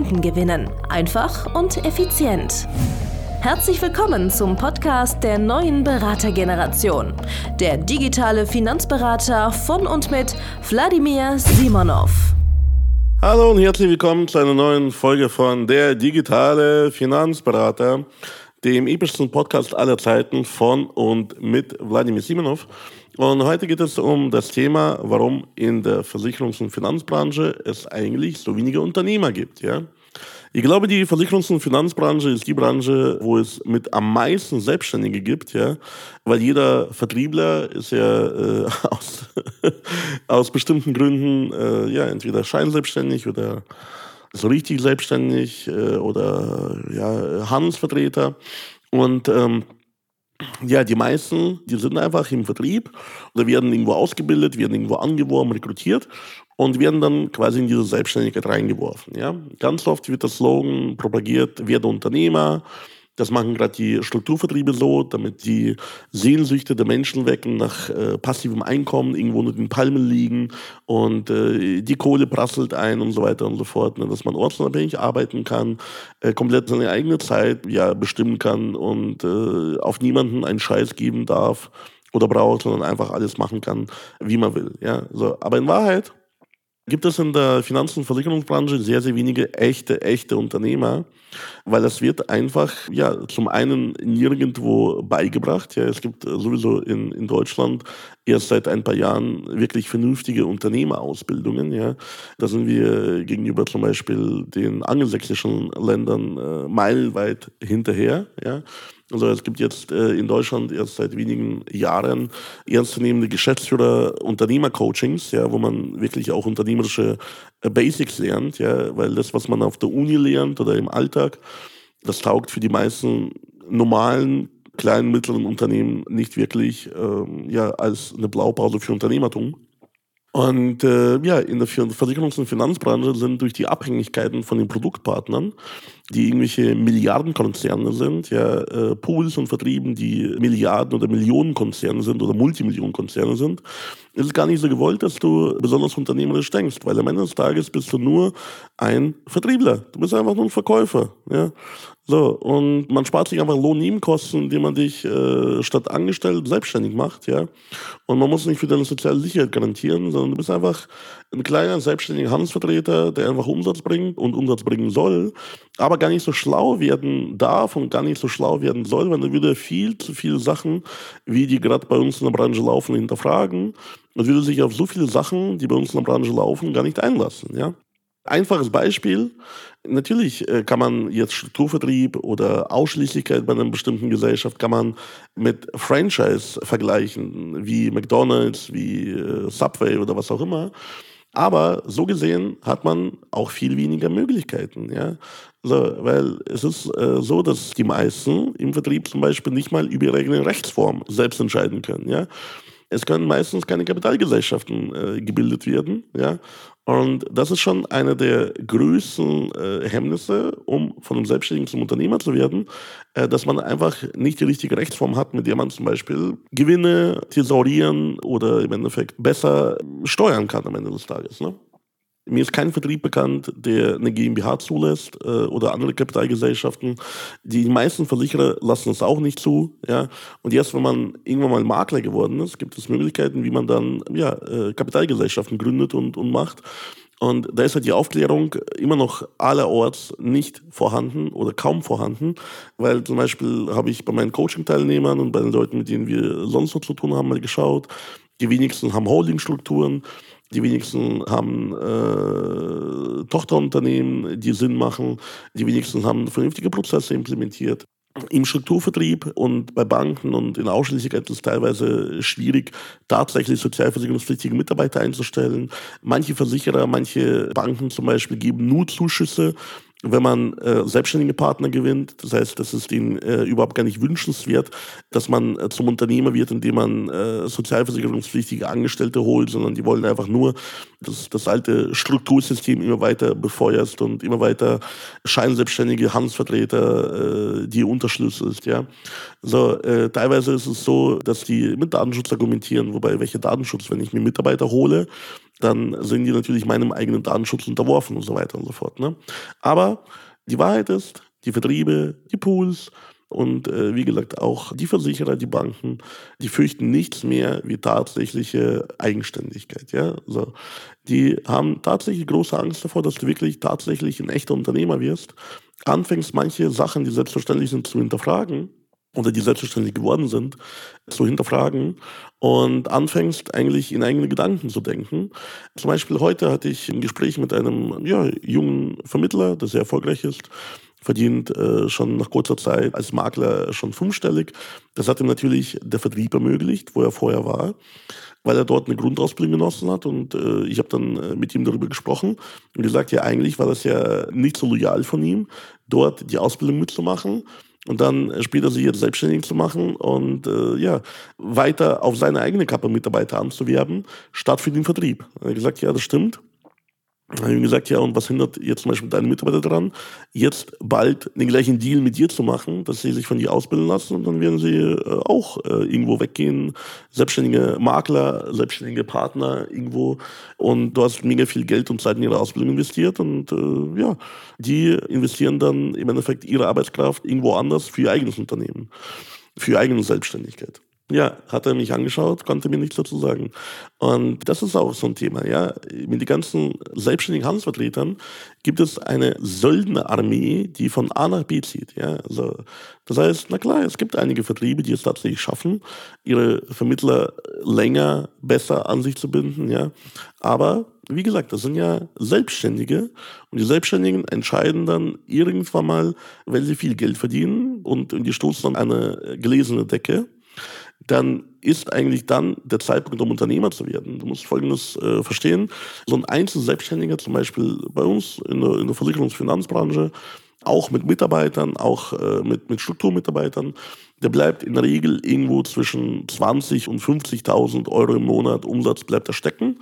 Kunden gewinnen. Einfach und effizient. Herzlich willkommen zum Podcast der neuen Beratergeneration. Der digitale Finanzberater von und mit Wladimir Simonov. Hallo und herzlich willkommen zu einer neuen Folge von Der digitale Finanzberater, dem epischsten Podcast aller Zeiten von und mit Wladimir Simonov. Und heute geht es um das Thema, warum in der Versicherungs- und Finanzbranche es eigentlich so wenige Unternehmer gibt. Ja? Ich glaube, die Versicherungs- und Finanzbranche ist die Branche, wo es mit am meisten Selbstständige gibt, ja, weil jeder Vertriebler ist ja äh, aus, aus bestimmten Gründen äh, ja entweder scheinselbstständig oder so richtig selbstständig äh, oder ja Handelsvertreter und ähm, ja, die meisten, die sind einfach im Vertrieb oder werden irgendwo ausgebildet, werden irgendwo angeworben, rekrutiert und werden dann quasi in diese Selbstständigkeit reingeworfen. Ja? Ganz oft wird das Slogan propagiert, werde Unternehmer. Das machen gerade die Strukturvertriebe so, damit die Sehnsüchte der Menschen wecken nach äh, passivem Einkommen, irgendwo unter den Palmen liegen und äh, die Kohle prasselt ein und so weiter und so fort. Ne? Dass man ortsunabhängig arbeiten kann, äh, komplett seine eigene Zeit ja, bestimmen kann und äh, auf niemanden einen Scheiß geben darf oder braucht, sondern einfach alles machen kann, wie man will. Ja? So, aber in Wahrheit gibt es in der Finanz- und Versicherungsbranche sehr, sehr wenige echte, echte Unternehmer, weil das wird einfach, ja, zum einen nirgendwo beigebracht. Ja, es gibt sowieso in, in Deutschland erst seit ein paar Jahren wirklich vernünftige Unternehmerausbildungen. Ja. Da sind wir gegenüber zum Beispiel den angelsächsischen Ländern äh, meilenweit hinterher. Ja. Also es gibt jetzt äh, in Deutschland erst seit wenigen Jahren ernstzunehmende Geschäftsführer Unternehmercoachings, ja, wo man wirklich auch unternehmerische äh, Basics lernt, ja, weil das, was man auf der Uni lernt oder im Alltag, das taugt für die meisten normalen kleinen, mittleren Unternehmen nicht wirklich ähm, ja, als eine Blaupause für Unternehmertum. Und äh, ja, in der Versicherungs- und Finanzbranche sind durch die Abhängigkeiten von den Produktpartnern, die irgendwelche Milliardenkonzerne sind, ja, äh, Pools und Vertrieben, die Milliarden- oder Millionenkonzerne sind oder Multimillionenkonzerne sind, ist es gar nicht so gewollt, dass du besonders unternehmerisch denkst, weil am Ende des Tages bist du nur ein Vertriebler. Du bist einfach nur ein Verkäufer. Ja? So, und man spart sich einfach Lohnnebenkosten, indem man dich äh, statt angestellt selbstständig macht, ja. Und man muss nicht für deine soziale Sicherheit garantieren, sondern du bist einfach ein kleiner selbstständiger Handelsvertreter, der einfach Umsatz bringt und Umsatz bringen soll, aber gar nicht so schlau werden darf und gar nicht so schlau werden soll, weil er würde viel zu viele Sachen, wie die gerade bei uns in der Branche laufen, hinterfragen und würde sich auf so viele Sachen, die bei uns in der Branche laufen, gar nicht einlassen, ja. Einfaches Beispiel. Natürlich äh, kann man jetzt Strukturvertrieb oder Ausschließlichkeit bei einer bestimmten Gesellschaft kann man mit Franchise vergleichen, wie McDonald's, wie äh, Subway oder was auch immer. Aber so gesehen hat man auch viel weniger Möglichkeiten, ja. So, weil es ist äh, so, dass die meisten im Vertrieb zum Beispiel nicht mal über ihre eigene Rechtsform selbst entscheiden können, ja. Es können meistens keine Kapitalgesellschaften äh, gebildet werden, ja. Und das ist schon eine der größten äh, Hemmnisse, um von einem Selbstständigen zum Unternehmer zu werden, äh, dass man einfach nicht die richtige Rechtsform hat, mit der man zum Beispiel Gewinne thesaurieren oder im Endeffekt besser steuern kann am Ende des Tages. Ne? Mir ist kein Vertrieb bekannt, der eine GmbH zulässt äh, oder andere Kapitalgesellschaften. Die meisten Versicherer lassen es auch nicht zu. Ja? Und erst wenn man irgendwann mal Makler geworden ist, gibt es Möglichkeiten, wie man dann ja, äh, Kapitalgesellschaften gründet und, und macht. Und da ist halt die Aufklärung immer noch allerorts nicht vorhanden oder kaum vorhanden, weil zum Beispiel habe ich bei meinen Coaching-Teilnehmern und bei den Leuten, mit denen wir sonst so zu tun haben, mal geschaut. Die wenigsten haben Holdingstrukturen. Die wenigsten haben äh, Tochterunternehmen, die Sinn machen. Die wenigsten haben vernünftige Prozesse implementiert. Im Strukturvertrieb und bei Banken und in Ausschließlichkeit ist es teilweise schwierig, tatsächlich sozialversicherungspflichtige Mitarbeiter einzustellen. Manche Versicherer, manche Banken zum Beispiel geben nur Zuschüsse wenn man äh, selbstständige Partner gewinnt. Das heißt, das ist ihnen äh, überhaupt gar nicht wünschenswert, dass man äh, zum Unternehmer wird, indem man äh, sozialversicherungspflichtige Angestellte holt, sondern die wollen einfach nur das, das alte Struktursystem immer weiter befeuerst und immer weiter scheinselbstständige Handelsvertreter, äh, die unterschlüsselst. Ja? So, äh, teilweise ist es so, dass die mit Datenschutz argumentieren, wobei welcher Datenschutz, wenn ich mir Mitarbeiter hole, dann sind die natürlich meinem eigenen Datenschutz unterworfen und so weiter und so fort. Ne? Aber die Wahrheit ist, die Vertriebe, die Pools und äh, wie gesagt auch die Versicherer, die Banken, die fürchten nichts mehr wie tatsächliche Eigenständigkeit. Ja? Also, die haben tatsächlich große Angst davor, dass du wirklich tatsächlich ein echter Unternehmer wirst, anfängst manche Sachen, die selbstverständlich sind, zu hinterfragen oder die selbstverständlich geworden sind, zu hinterfragen und anfängst eigentlich in eigene Gedanken zu denken. Zum Beispiel heute hatte ich ein Gespräch mit einem ja, jungen Vermittler, der sehr erfolgreich ist, verdient äh, schon nach kurzer Zeit als Makler schon fünfstellig. Das hat ihm natürlich der Vertrieb ermöglicht, wo er vorher war, weil er dort eine Grundausbildung genossen hat. Und äh, ich habe dann äh, mit ihm darüber gesprochen und gesagt, ja eigentlich war das ja nicht so loyal von ihm, dort die Ausbildung mitzumachen und dann später sich jetzt selbstständig zu machen und äh, ja, weiter auf seine eigene Kappe Mitarbeiter anzuwerben, statt für den Vertrieb. Er hat gesagt, ja, das stimmt. Dann habe ich ihm gesagt, ja, und was hindert jetzt zum Beispiel deine Mitarbeiter daran, jetzt bald den gleichen Deal mit dir zu machen, dass sie sich von dir ausbilden lassen und dann werden sie äh, auch äh, irgendwo weggehen, selbstständige Makler, selbstständige Partner irgendwo und du hast mega viel Geld und Zeit in ihre Ausbildung investiert und äh, ja, die investieren dann im Endeffekt ihre Arbeitskraft irgendwo anders für ihr eigenes Unternehmen, für ihre eigene Selbstständigkeit. Ja, hat er mich angeschaut, konnte mir nichts dazu sagen. Und das ist auch so ein Thema, ja. Mit den ganzen selbstständigen Handelsvertretern gibt es eine Söldnerarmee, die von A nach B zieht, ja. Also, das heißt, na klar, es gibt einige Vertriebe, die es tatsächlich schaffen, ihre Vermittler länger, besser an sich zu binden, ja. Aber, wie gesagt, das sind ja Selbstständige und die Selbstständigen entscheiden dann irgendwann mal, wenn sie viel Geld verdienen und, die stoßen an eine gelesene Decke dann ist eigentlich dann der Zeitpunkt, um Unternehmer zu werden. Du musst Folgendes äh, verstehen. So ein Einzelselbstständiger, zum Beispiel bei uns in der, in der Versicherungsfinanzbranche, auch mit Mitarbeitern, auch äh, mit, mit Strukturmitarbeitern, der bleibt in der Regel irgendwo zwischen 20 und 50.000 Euro im Monat Umsatz bleibt er stecken,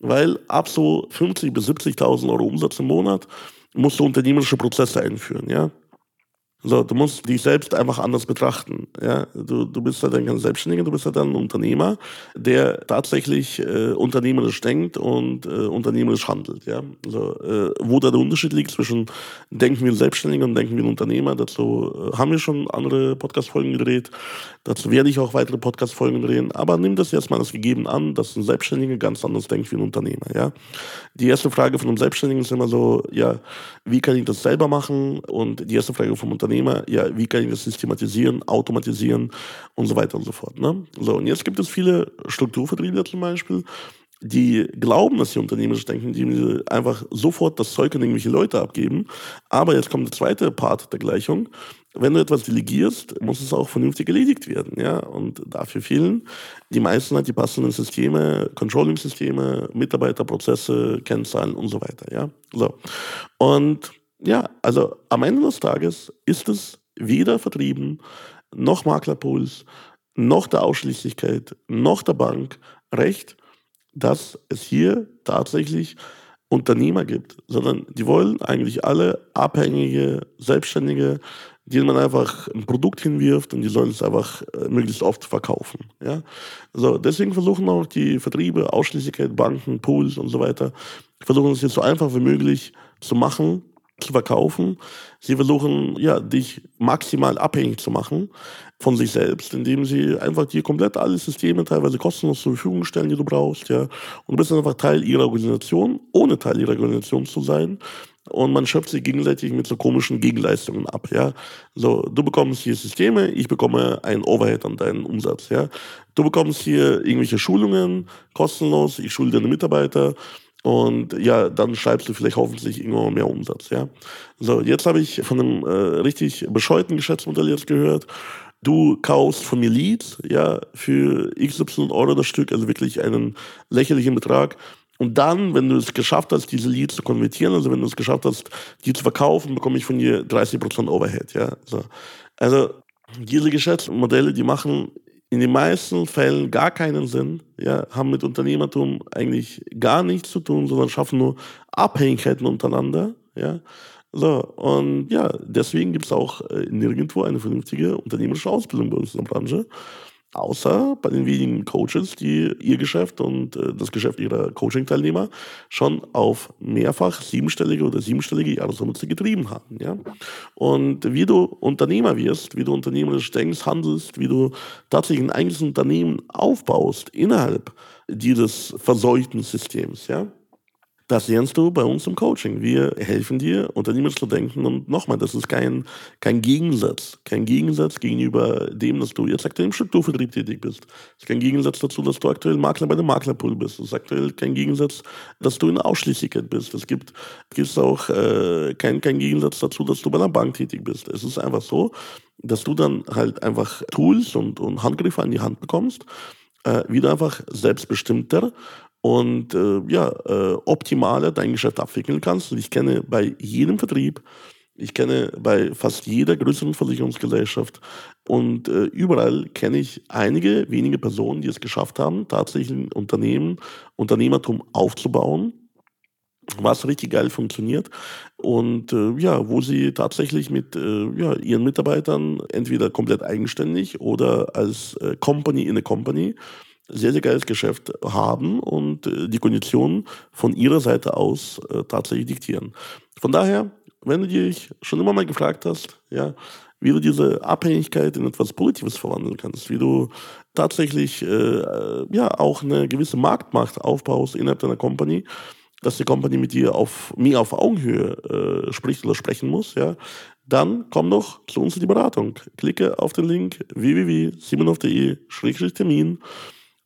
weil ab so 50 bis 70.000 Euro Umsatz im Monat musst du unternehmerische Prozesse einführen, ja. So, du musst dich selbst einfach anders betrachten. Ja? Du, du bist ja dann kein Selbstständiger, du bist ja dann ein Unternehmer, der tatsächlich äh, unternehmerisch denkt und äh, unternehmerisch handelt. Ja? Also, äh, wo da der Unterschied liegt zwischen denken wir Selbstständiger und denken wir Unternehmer, dazu äh, haben wir schon andere Podcast-Folgen gedreht. Dazu werde ich auch weitere Podcast-Folgen drehen. Aber nimm das jetzt mal als gegeben an, dass ein Selbstständiger ganz anders denkt wie ein Unternehmer. Ja? Die erste Frage von einem Selbstständigen ist immer so, ja, wie kann ich das selber machen? Und die erste Frage vom Unternehmer Unternehmer, ja, wie kann ich das systematisieren, automatisieren und so weiter und so fort. Ne? So, und jetzt gibt es viele Strukturvertriebler zum Beispiel, die glauben, dass sie unternehmerisch denken, die einfach sofort das Zeug an irgendwelche Leute abgeben. Aber jetzt kommt der zweite Part der Gleichung. Wenn du etwas delegierst, muss es auch vernünftig erledigt werden. Ja? Und dafür fehlen die meisten halt die passenden Systeme, Controlling-Systeme, Mitarbeiterprozesse, Kennzahlen und so weiter. Ja? So. Und ja, also am Ende des Tages ist es weder vertrieben, noch Maklerpools, noch der Ausschließlichkeit, noch der Bank recht, dass es hier tatsächlich Unternehmer gibt, sondern die wollen eigentlich alle abhängige, Selbstständige, denen man einfach ein Produkt hinwirft und die sollen es einfach äh, möglichst oft verkaufen. Ja? So, deswegen versuchen auch die Vertriebe, Ausschließlichkeit, Banken, Pools und so weiter, versuchen es jetzt so einfach wie möglich zu machen, zu verkaufen. Sie versuchen, ja, dich maximal abhängig zu machen von sich selbst, indem sie einfach dir komplett alle Systeme teilweise kostenlos zur Verfügung stellen, die du brauchst, ja. Und du bist einfach Teil ihrer Organisation, ohne Teil ihrer Organisation zu sein. Und man schöpft sich gegenseitig mit so komischen Gegenleistungen ab, ja. So, du bekommst hier Systeme, ich bekomme ein Overhead an deinen Umsatz, ja. Du bekommst hier irgendwelche Schulungen kostenlos, ich schule deine Mitarbeiter und ja, dann schreibst du vielleicht hoffentlich irgendwann mehr Umsatz, ja. So, jetzt habe ich von einem äh, richtig bescheuerten Geschäftsmodell jetzt gehört. Du kaufst von mir Leads, ja, für XY Euro das Stück, also wirklich einen lächerlichen Betrag. Und dann, wenn du es geschafft hast, diese Leads zu konvertieren, also wenn du es geschafft hast, die zu verkaufen, bekomme ich von dir 30% Overhead. Ja? So. Also diese Geschäftsmodelle, die machen in den meisten Fällen gar keinen Sinn, ja, haben mit Unternehmertum eigentlich gar nichts zu tun, sondern schaffen nur Abhängigkeiten untereinander. Ja. So, und ja, deswegen gibt es auch äh, nirgendwo eine vernünftige unternehmerische Ausbildung bei uns in der Branche. Außer bei den wenigen Coaches, die ihr Geschäft und äh, das Geschäft ihrer Coaching-Teilnehmer schon auf mehrfach siebenstellige oder siebenstellige Jahresumsätze getrieben haben. Ja? Und wie du Unternehmer wirst, wie du unternehmerisch denkst, handelst, wie du tatsächlich ein eigenes Unternehmen aufbaust innerhalb dieses verseuchten Systems, ja, das lernst du bei uns im Coaching. Wir helfen dir, unternehmerisch zu denken. Und nochmal, das ist kein, kein Gegensatz. Kein Gegensatz gegenüber dem, dass du jetzt aktuell im Strukturvertrieb tätig bist. Das ist kein Gegensatz dazu, dass du aktuell Makler bei dem Maklerpool bist. Das ist aktuell kein Gegensatz, dass du in Ausschließlichkeit bist. Es gibt, gibt auch äh, kein, kein Gegensatz dazu, dass du bei einer Bank tätig bist. Es ist einfach so, dass du dann halt einfach Tools und, und Handgriffe an die Hand bekommst, äh, wie du einfach selbstbestimmter und äh, ja, äh, optimaler dein Geschäft abwickeln kannst. Und ich kenne bei jedem Vertrieb, ich kenne bei fast jeder größeren Versicherungsgesellschaft und äh, überall kenne ich einige wenige Personen, die es geschafft haben, tatsächlich ein Unternehmen, Unternehmertum aufzubauen, was richtig geil funktioniert und äh, ja, wo sie tatsächlich mit äh, ja, ihren Mitarbeitern entweder komplett eigenständig oder als äh, Company in a Company sehr, sehr geiles Geschäft haben und äh, die Konditionen von ihrer Seite aus äh, tatsächlich diktieren. Von daher, wenn du dich schon immer mal gefragt hast, ja, wie du diese Abhängigkeit in etwas Positives verwandeln kannst, wie du tatsächlich äh, ja auch eine gewisse Marktmacht aufbaust innerhalb deiner Company, dass die Company mit dir auf mir auf Augenhöhe äh, spricht oder sprechen muss, ja, dann komm doch zu uns in die Beratung. Klicke auf den Link www.simonov.de-termin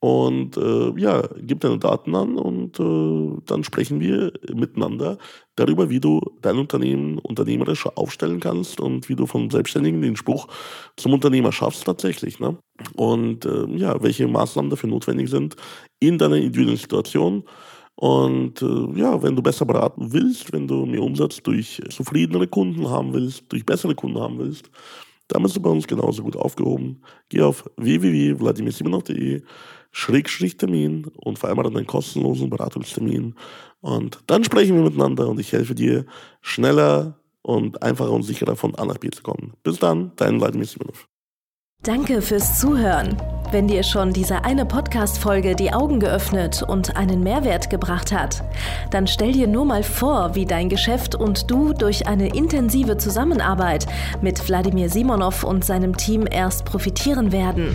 und äh, ja, gib deine Daten an und äh, dann sprechen wir miteinander darüber, wie du dein Unternehmen unternehmerisch aufstellen kannst und wie du vom Selbstständigen den Spruch zum Unternehmer schaffst tatsächlich. Ne? Und äh, ja, welche Maßnahmen dafür notwendig sind in deiner individuellen Situation. Und äh, ja, wenn du besser beraten willst, wenn du mehr Umsatz durch zufriedenere Kunden haben willst, durch bessere Kunden haben willst, dann bist du bei uns genauso gut aufgehoben. Geh auf www.vladimirsimonov.de Schrägstrich Termin und vereinbare einen kostenlosen Beratungstermin. Und dann sprechen wir miteinander und ich helfe dir, schneller und einfacher und sicherer von A nach B zu kommen. Bis dann, dein Vladimir Simonov. Danke fürs Zuhören. Wenn dir schon diese eine Podcast-Folge die Augen geöffnet und einen Mehrwert gebracht hat, dann stell dir nur mal vor, wie dein Geschäft und du durch eine intensive Zusammenarbeit mit Wladimir Simonov und seinem Team erst profitieren werden.